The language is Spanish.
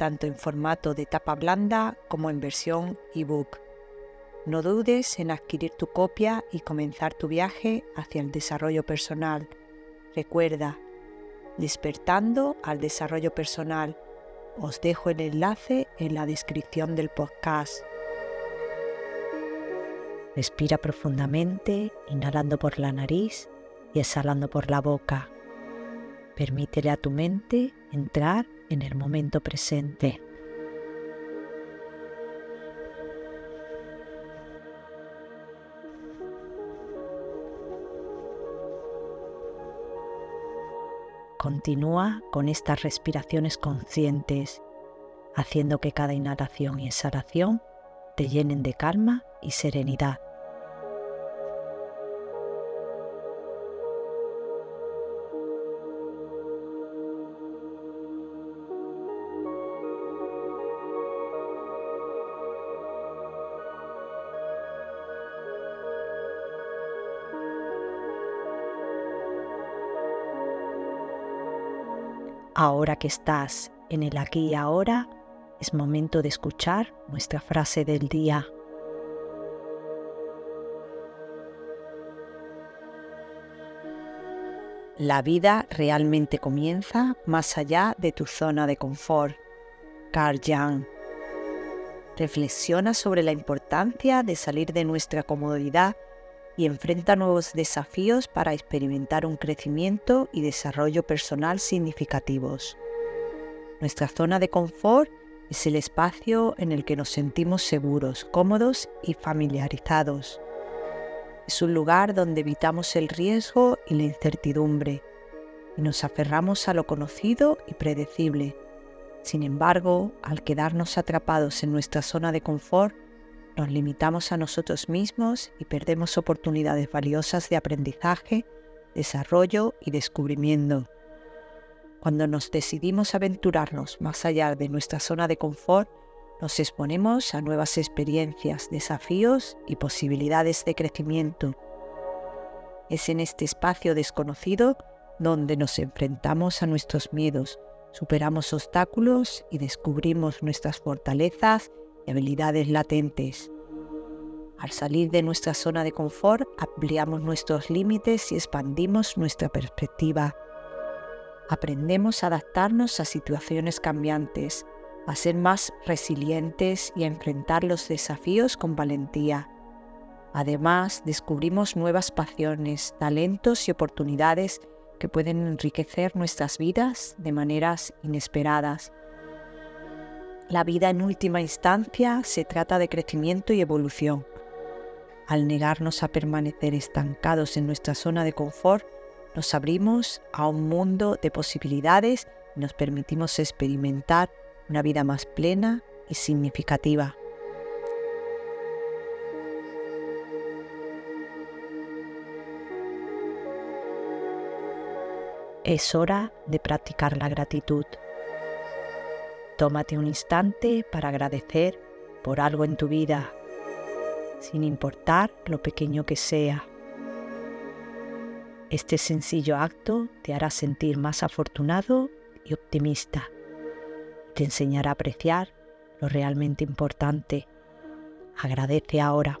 tanto en formato de tapa blanda como en versión ebook. No dudes en adquirir tu copia y comenzar tu viaje hacia el desarrollo personal. Recuerda, despertando al desarrollo personal. Os dejo el enlace en la descripción del podcast. Respira profundamente, inhalando por la nariz y exhalando por la boca. Permítele a tu mente entrar en el momento presente. Continúa con estas respiraciones conscientes, haciendo que cada inhalación y exhalación te llenen de calma y serenidad. Ahora que estás en el aquí y ahora, es momento de escuchar nuestra frase del día. La vida realmente comienza más allá de tu zona de confort. Carl Jung. Reflexiona sobre la importancia de salir de nuestra comodidad y enfrenta nuevos desafíos para experimentar un crecimiento y desarrollo personal significativos. Nuestra zona de confort es el espacio en el que nos sentimos seguros, cómodos y familiarizados. Es un lugar donde evitamos el riesgo y la incertidumbre y nos aferramos a lo conocido y predecible. Sin embargo, al quedarnos atrapados en nuestra zona de confort, nos limitamos a nosotros mismos y perdemos oportunidades valiosas de aprendizaje, desarrollo y descubrimiento. Cuando nos decidimos aventurarnos más allá de nuestra zona de confort, nos exponemos a nuevas experiencias, desafíos y posibilidades de crecimiento. Es en este espacio desconocido donde nos enfrentamos a nuestros miedos, superamos obstáculos y descubrimos nuestras fortalezas habilidades latentes. Al salir de nuestra zona de confort, ampliamos nuestros límites y expandimos nuestra perspectiva. Aprendemos a adaptarnos a situaciones cambiantes, a ser más resilientes y a enfrentar los desafíos con valentía. Además, descubrimos nuevas pasiones, talentos y oportunidades que pueden enriquecer nuestras vidas de maneras inesperadas. La vida en última instancia se trata de crecimiento y evolución. Al negarnos a permanecer estancados en nuestra zona de confort, nos abrimos a un mundo de posibilidades y nos permitimos experimentar una vida más plena y significativa. Es hora de practicar la gratitud. Tómate un instante para agradecer por algo en tu vida, sin importar lo pequeño que sea. Este sencillo acto te hará sentir más afortunado y optimista. Te enseñará a apreciar lo realmente importante. Agradece ahora.